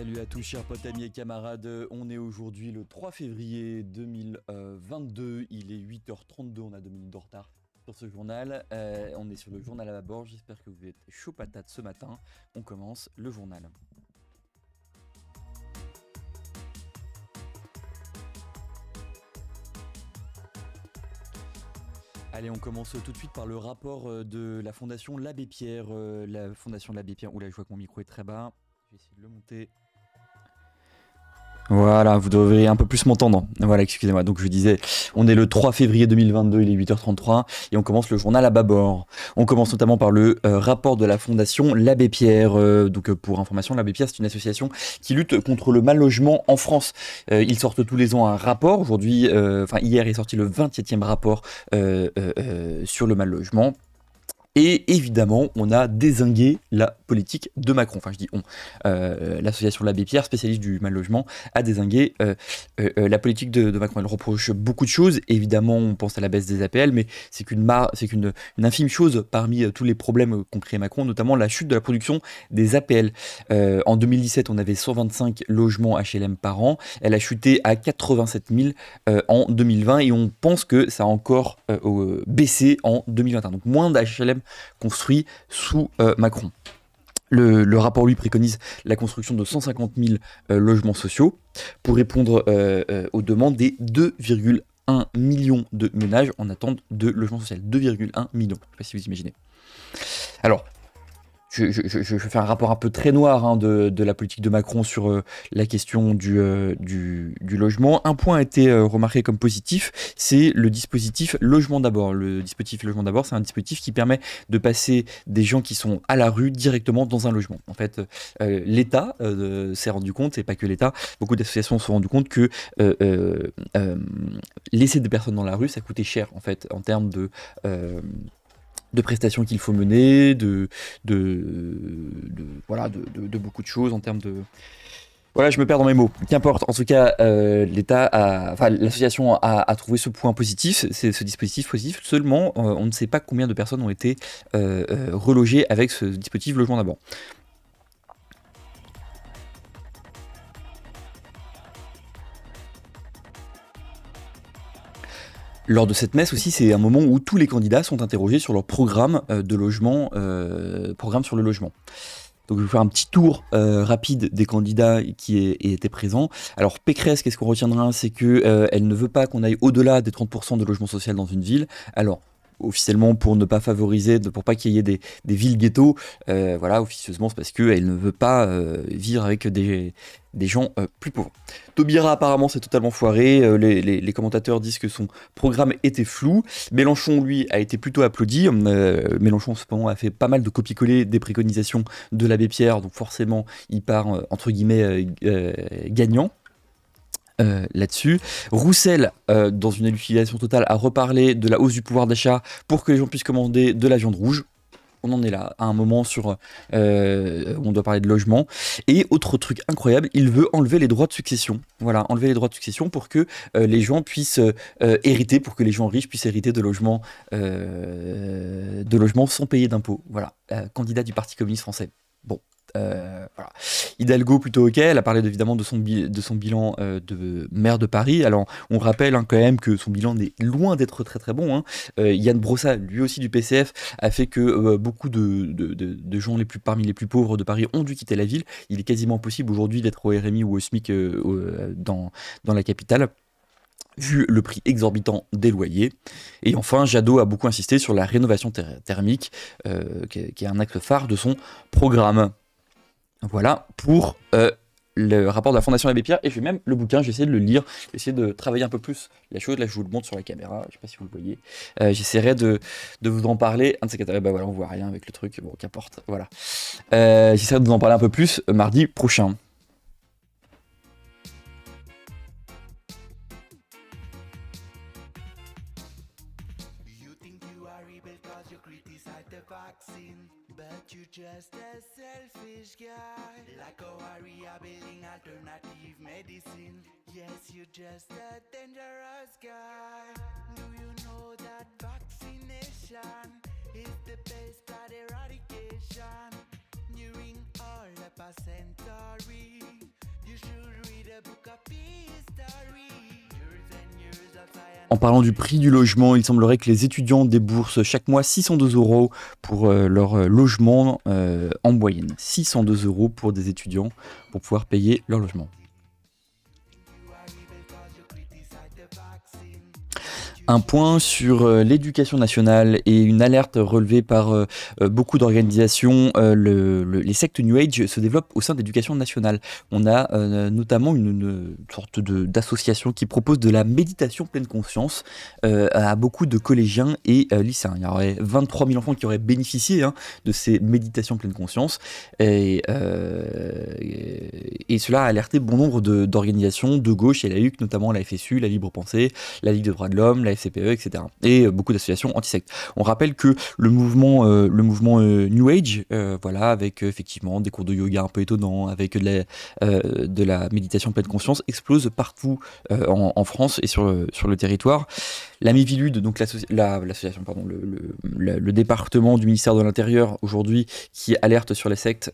Salut à tous chers potes, amis et camarades, on est aujourd'hui le 3 février 2022, il est 8h32, on a deux minutes de retard sur ce journal, Euh, on est sur le journal à la bord, j'espère que vous êtes chaud patate ce matin, on commence le journal. Allez, on commence tout de suite par le rapport euh, de la fondation L'Abbé Pierre. euh, La fondation L'Abbé Pierre. Oula, je vois que mon micro est très bas. Je vais essayer de le monter. Voilà, vous devriez un peu plus m'entendre. Voilà, excusez-moi. Donc je disais, on est le 3 février 2022, il est 8h33 et on commence le journal à bâbord. On commence notamment par le euh, rapport de la fondation L'Abbé Pierre. Euh, donc euh, pour information, l'Abbé Pierre, c'est une association qui lutte contre le mal logement en France. Ils sortent tous les ans un rapport. Aujourd'hui, enfin hier est sorti le 27e rapport sur le mal logement. Et évidemment, on a désingué la politique de Macron. Enfin, je dis on. Euh, L'association L'Abbé Pierre, spécialiste du mal logement, a désingué euh, euh, la politique de, de Macron. Elle reproche beaucoup de choses. Évidemment, on pense à la baisse des APL, mais c'est qu'une une infime chose parmi tous les problèmes qu'ont créé Macron, notamment la chute de la production des APL. En 2017, on avait 125 logements HLM par an. Elle a chuté à 87 000 euh, en 2020 et on pense que ça a encore baissé en 2021. Donc moins d'HLM construits sous Macron. Le, rapport, lui, préconise la construction de 150 000 euh, logements sociaux pour répondre euh, euh, aux demandes des 2,1 millions de ménages en attente de logement social. 2,1 millions, je ne sais pas si vous imaginez. Alors, je, je- je- fais un rapport un peu très noir hein, de, de la politique de Macron sur euh, la question du, euh, du, du logement. Un point a été euh, remarqué comme positif, c'est le dispositif Logement d'abord. Le dispositif Logement d'abord, c'est un dispositif qui permet de passer des gens qui sont à la rue directement dans un logement. En fait, l'État s'est rendu compte, et pas que l'État, beaucoup d'associations se sont rendu compte que laisser des personnes dans la rue, ça coûtait cher en fait en termes de de prestations qu'il faut mener, de, de, voilà, de, beaucoup de choses en termes de. Voilà, je me perds dans mes mots. Qu'importe. En tout cas, euh, l'État, enfin l'association a, trouvé ce point positif, ce dispositif positif. Seulement, euh, on ne sait pas combien de personnes ont été euh, relogées avec ce dispositif logement d'abord. Lors de cette messe aussi, c'est un moment où tous les candidats sont interrogés sur leur programme euh, de logement, euh, programme sur le logement. Donc je vais faire un petit tour euh, rapide des candidats qui étaient présents. Alors Pécresse, qu'est-ce qu'on retiendra? C'est que euh, elle ne veut pas qu'on aille au-delà des 30% de logement social dans une ville. Alors officiellement pour ne pas favoriser, de- pour pas qu'il y ait des, villes ghettos, euh, voilà, officieusement c'est parce qu'elle ne veut pas euh, vivre avec des, des gens euh, plus pauvres. Taubira apparemment c'est totalement foiré, les, les- les commentateurs disent que son programme était flou, Mélenchon lui a été plutôt applaudi, Mélenchon cependant a fait pas mal de copier-coller des préconisations de l'abbé Pierre, donc forcément il part entre guillemets gagnant. Euh, là-dessus. Roussel, euh, dans une utilisation totale, a reparlé de la hausse du pouvoir d'achat pour que les gens puissent commander de la viande rouge. On en est là, à un moment sur, euh, on doit parler de logement. Et autre truc incroyable, il veut enlever les droits de succession. Voilà, enlever les droits de succession pour que les gens puissent hériter, pour que les gens riches puissent hériter de logements, de logements sans payer d'impôts. Voilà, candidat du Parti communiste français. Bon, voilà. Hidalgo plutôt ok, elle a parlé évidemment de son, bilan euh, de maire de Paris. Alors on rappelle hein, quand même que son bilan est loin d'être très très bon. hein. Euh, Yann Brossa, lui aussi du PCF, a fait que euh, beaucoup de, gens parmi les plus pauvres de Paris ont dû quitter la ville. Il est quasiment impossible aujourd'hui d'être au RMI ou au SMIC dans, la capitale vu le prix exorbitant des loyers. Et enfin, Jadot a beaucoup insisté sur la rénovation ther- thermique, qui, est, un axe phare de son programme. Voilà pour euh, le rapport de la Fondation Abbé Pierre. Et je vais même le bouquin, j'ai essayé de le lire, j'ai essayé de travailler un peu plus la chose. Là, je vous le montre sur la caméra, je sais pas si vous le voyez. Euh, J'essaierai de, vous en parler. Un de ces quatre, bah voilà, on voit rien avec le truc, bon, qu'importe. Voilà. Euh, J'essaierai de vous en parler un peu plus mardi prochain. But you're just a selfish guy Like a are building alternative medicine Yes, you're just a dangerous guy Do you know that vaccination Is the best blood eradication During all the a centauri. You should read a book of history. En parlant du prix du logement, il semblerait que les étudiants déboursent chaque mois 602 euros pour euh, leur euh, logement euh, en moyenne. 602 euros pour des étudiants pour pouvoir payer leur logement. Un point sur euh, l'éducation nationale et une alerte relevée par euh, euh, beaucoup d'organisations. le- le- les sectes New Age se développent au sein de l'éducation nationale. On a notamment une, sorte d'association qui propose de la méditation pleine conscience à beaucoup de collégiens et lycéens. Il y aurait 23 000 enfants qui auraient bénéficié hein, de ces méditations pleine conscience. Et, cela a alerté bon nombre d'organisations de gauche et la HUC, notamment la FSU, la Libre Pensée, la Ligue des droits de l'homme, la FCPE, etc. Et euh, beaucoup d'associations anti-sectes. On rappelle que le mouvement, euh, le mouvement euh, New Age, voilà, avec effectivement des cours de yoga un peu étonnants, avec de la, méditation pleine conscience, explose partout en, France et sur le, territoire. La Mivilude, donc l'associ- la- l'association, pardon, le, département du ministère de l'Intérieur aujourd'hui qui alerte sur les sectes,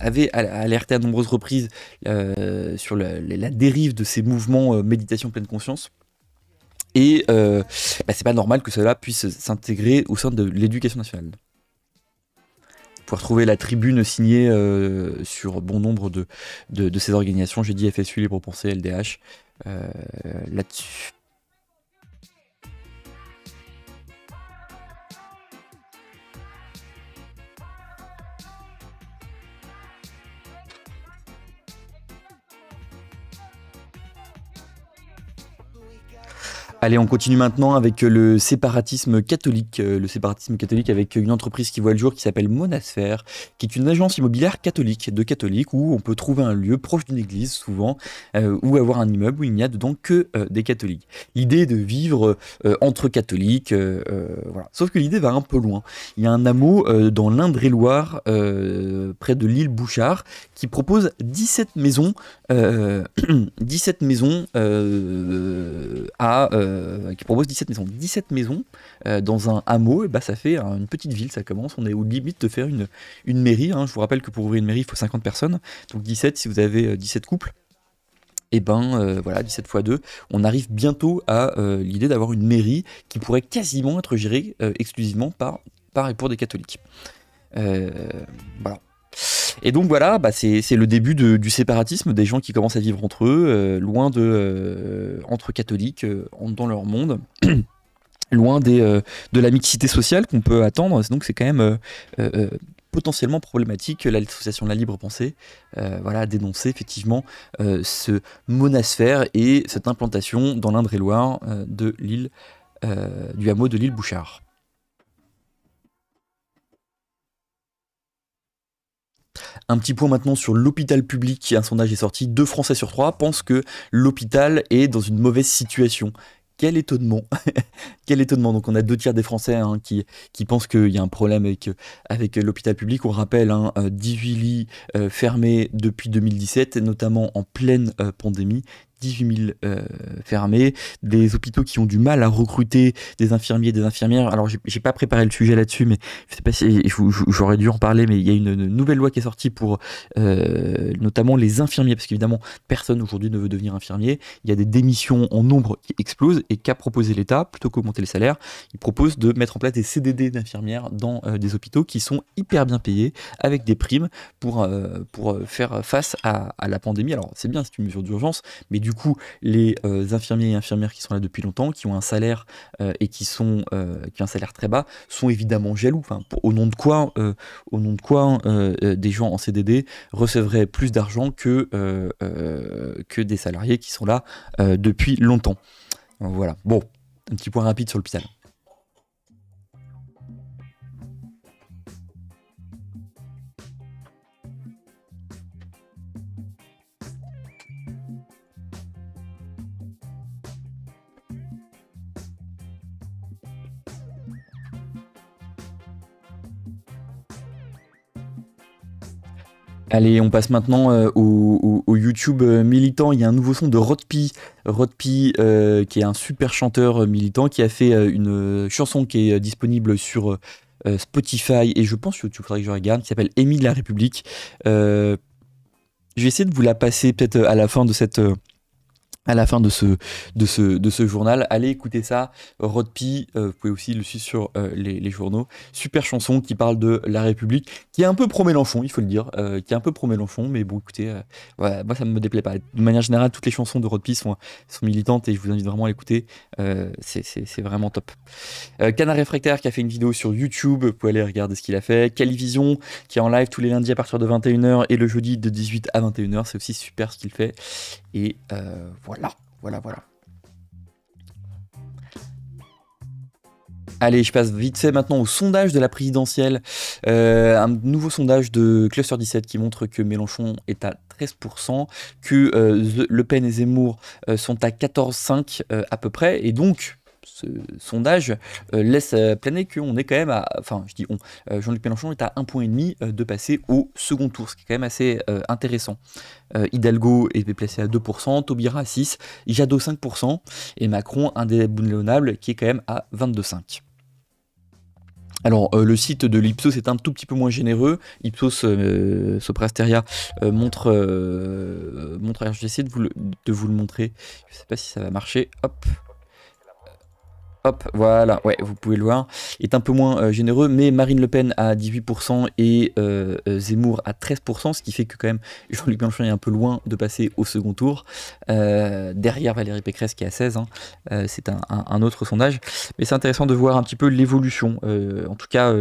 avait al- alerté à nombreuses reprises sur la, dérive de ces mouvements méditation pleine conscience. Et euh, bah, c'est pas normal que cela puisse s'intégrer au sein de l'éducation nationale. Vous pouvez retrouver la tribune signée euh, sur bon nombre de, de, de ces organisations. J'ai dit FSU, Libre Pensée, LDH, euh, là-dessus. Allez, on continue maintenant avec le séparatisme catholique. Euh, Le séparatisme catholique avec une entreprise qui voit le jour qui s'appelle Monasphère, qui est une agence immobilière catholique, de catholiques, où on peut trouver un lieu proche d'une église, souvent, euh, ou avoir un immeuble où il n'y a dedans que euh, des catholiques. L'idée de vivre euh, entre catholiques, euh, euh, voilà. Sauf que l'idée va un peu loin. Il y a un hameau euh, dans l'Indre-et-Loire, euh, près de l'île Bouchard, qui propose 17 maisons, euh, 17 maisons euh, à, euh, qui propose 17 maisons. 17 maisons euh, dans un hameau, bah, ça fait une petite ville, ça commence. On est aux limites de faire une, une mairie. hein. Je vous rappelle que pour ouvrir une mairie, il faut 50 personnes. Donc 17 si vous avez euh, 17 couples. Et ben euh, voilà, 17 x 2, on arrive bientôt à euh, l'idée d'avoir une mairie qui pourrait quasiment être gérée euh, exclusivement par, par et pour des catholiques. Euh, voilà. Et donc voilà, bah, c'est le début du séparatisme, des gens qui commencent à vivre entre eux, euh, loin de euh, entre catholiques, euh, dans leur monde, loin de la mixité sociale qu'on peut attendre. Donc c'est quand même potentiellement problématique. L'association de la libre pensée, voilà, a effectivement ce monasphère et cette implantation dans l'Indre-et-Loire de l'île du hameau de l'île Bouchard. Un petit point maintenant sur l'hôpital public. Un sondage est sorti. Deux Français sur trois pensent que l'hôpital est dans une mauvaise situation. Quel étonnement Quel étonnement Donc on a deux tiers des Français hein, qui, pensent qu'il y a un problème avec, l'hôpital public. On rappelle, hein, euh, 18 lits euh, fermés depuis 2017, notamment en pleine euh, pandémie. 18 000 euh, fermés, des hôpitaux qui ont du mal à recruter des infirmiers, des infirmières. Alors j'ai pas préparé le sujet là-dessus, mais je sais pas si j'aurais dû en parler, mais il y a une, nouvelle loi qui est sortie pour euh, notamment les infirmiers, parce qu'évidemment personne aujourd'hui ne veut devenir infirmier. Il y a des démissions en nombre qui explosent et qu'a proposé l'État? Plutôt qu'augmenter les salaires, il propose de mettre en place des CDD d'infirmières dans euh, des hôpitaux qui sont hyper bien payés avec des primes pour pour faire face à, à la pandémie. Alors c'est bien, c'est une mesure d'urgence, mais du coup les euh, infirmiers et infirmières qui sont là depuis longtemps, qui ont un salaire euh, et qui sont euh, qui ont un salaire très bas, sont évidemment jaloux. Au nom de quoi, au nom de quoi des gens en CDD recevraient plus d'argent que que des salariés qui sont là depuis longtemps. Voilà. Bon, un petit point rapide sur l'hôpital. Allez, on passe maintenant euh, au, YouTube euh, militant. Il y a un nouveau son de Rodpi, Rodpi euh, qui est un super chanteur militant, qui a fait une chanson qui est disponible sur Spotify et je pense YouTube, faudrait que je regarde, qui s'appelle Émile la République. Je vais essayer de vous la passer peut-être à la fin de cette à la fin de ce, journal. Allez écouter ça. Rodpi, euh, vous pouvez aussi le suivre sur euh, les, journaux. Super chanson qui parle de la République, qui est un peu pro-Mélenchon, il faut le dire, euh, qui est un peu pro-Mélenchon, mais bon, écoutez, moi ça ne me déplaît pas. De manière générale, toutes les chansons de Rodpi sont, sont militantes et je vous invite vraiment à l'écouter. c'est vraiment top. Canard Réfractaire qui a fait une vidéo sur YouTube, vous pouvez aller regarder ce qu'il a fait. Calivision qui est en live tous les lundis à partir de 21h et le jeudi de 18 à 21h, c'est aussi super ce qu'il fait. Et voilà. Voilà, voilà, voilà. Allez, je passe vite fait maintenant au sondage de la présidentielle. Euh, un nouveau sondage de Cluster 17 qui montre que Mélenchon est à 13%, que euh, Le Pen et Zemmour euh, sont à 14,5 à peu près. Et donc, ce sondage euh, laisse euh, planer qu'on est quand même à. Enfin, je dis on. Euh, Jean-Luc Mélenchon est à un point et demi de passer au second tour, ce qui est quand même assez intéressant. Hidalgo est placé à 2%, Taubira à 6%, Jadot 5%, et Macron indéboulonnable qui est quand même à 22,5%. Alors, le site de l'Ipsos est un tout petit peu moins généreux. Ipsos Soprasteria montre, montre. Je vais essayer de vous, le, de vous le montrer. Je ne sais pas si ça va marcher. Hop. Hop, voilà, ouais, vous pouvez le voir, est un peu moins euh, généreux, mais Marine Le Pen à 18% et euh, euh, Zemmour à 13%, ce qui fait que quand même Jean-Luc Mélenchon est un peu loin de passer au second tour, derrière Valérie Pécresse qui est à 16, hein. c'est un, autre sondage, mais c'est intéressant de voir un petit peu l'évolution, en tout cas,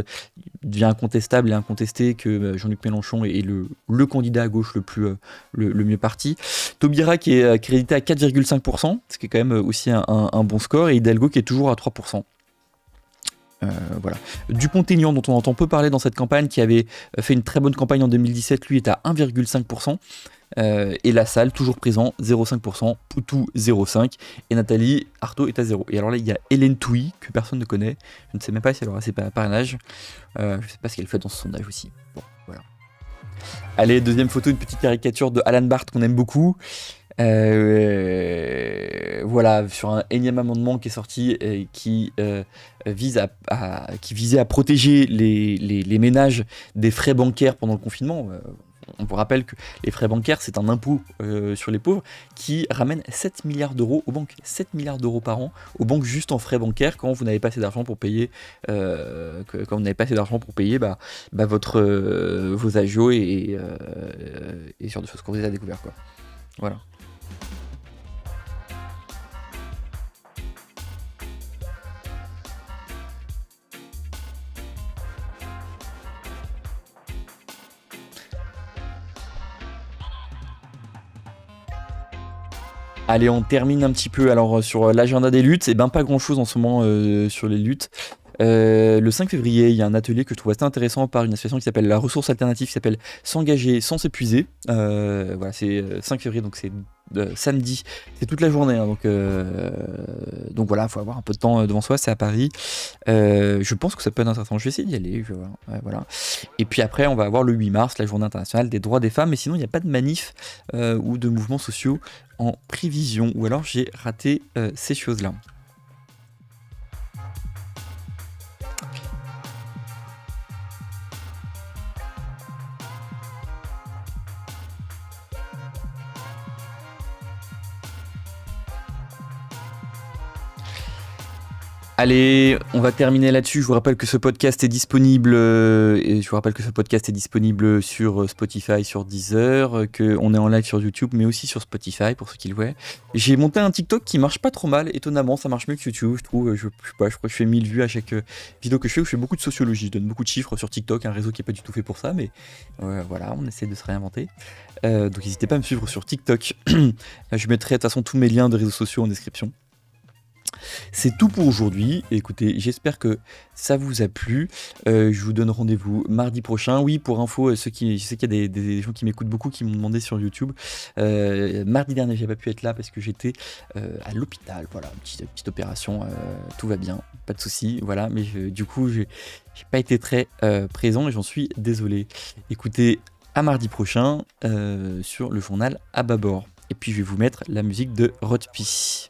il devient incontestable et incontesté que Jean-Luc Mélenchon est, le, candidat à gauche le, plus, le, mieux parti. Taubira qui est crédité à 4,5%, ce qui est quand même aussi un, un bon score, et Hidalgo qui est toujours à 3%. Euh, voilà. Dupont-Aignan, dont on entend peu parler dans cette campagne, qui avait fait une très bonne campagne en 2017, lui est à 1,5%. Euh, et la salle, toujours présent, 0,5%, Poutou 0,5%, et Nathalie Artaud est à 0. Et alors là, il y a Hélène Touy, que personne ne connaît, je ne sais même pas si elle aura ses parrainages, euh, je ne sais pas ce qu'elle fait dans ce sondage aussi. Bon, voilà. Allez, deuxième photo, une petite caricature de Alan Barth qu'on aime beaucoup. Euh, voilà, sur un énième amendement qui est sorti et qui euh, vise à, qui visait à protéger les, ménages des frais bancaires pendant le confinement. Euh, on vous rappelle que les frais bancaires, c'est un impôt sur les pauvres qui ramène 7 milliards d'euros aux banques. 7 milliards d'euros par an aux banques juste en frais bancaires quand vous n'avez pas assez d'argent pour payer, pas assez d'argent pour payer bah, bah votre, vos agios et, et, sur des choses qu'on vous a découvert. Quoi. Voilà. Allez, on termine un petit peu alors sur l'agenda des luttes. Et eh ben pas grand chose en ce moment euh, sur les luttes. Euh, le 5 février, il y a un atelier que je trouve assez intéressant par une association qui s'appelle la ressource alternative, qui s'appelle S'engager sans s'épuiser. Euh, voilà, c'est 5 février, donc c'est samedi, c'est toute la journée. Hein, donc, donc voilà, il faut avoir un peu de temps devant soi, c'est à Paris. je pense que ça peut être intéressant, je vais essayer d'y aller. voilà. Et puis après, on va avoir le 8 mars, la journée internationale des droits des femmes, mais sinon, il n'y a pas de manif ou de mouvements sociaux en prévision, ou alors j'ai raté euh, ces choses-là. Allez, on va terminer là-dessus. Je vous rappelle que ce podcast est disponible euh, sur euh, Spotify, sur Deezer, euh, que on est en live sur YouTube, mais aussi sur Spotify pour ceux qui le voient. J'ai monté un TikTok qui marche pas trop mal, étonnamment, ça marche mieux que YouTube. Je trouve, je, je, pas, je crois que je fais 1000 vues à chaque vidéo que je fais. Je fais beaucoup de sociologie, je donne beaucoup de chiffres sur TikTok, un réseau qui est pas du tout fait pour ça, mais voilà, on essaie de se réinventer. donc n'hésitez pas à me suivre sur TikTok. je mettrai de toute façon tous mes liens de réseaux sociaux en description. C'est tout pour aujourd'hui. Écoutez, j'espère que ça vous a plu. Euh, je vous donne rendez-vous mardi prochain. Oui, pour info, euh, je sais qu'il y a des, gens qui m'écoutent beaucoup qui m'ont demandé sur YouTube. Euh, mardi dernier, j'ai pas pu être là parce que j'étais à l'hôpital. Voilà, petite, petite opération. tout va bien, pas de souci. Voilà, mais du coup, j'ai pas été très présent et j'en suis désolé. Écoutez, à mardi prochain sur le journal à bâbord. Et puis je vais vous mettre la musique de Rotpi.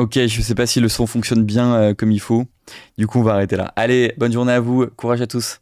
Ok, je sais pas si le son fonctionne bien euh, comme il faut. Du coup, on va arrêter là. Allez, bonne journée à vous. Courage à tous.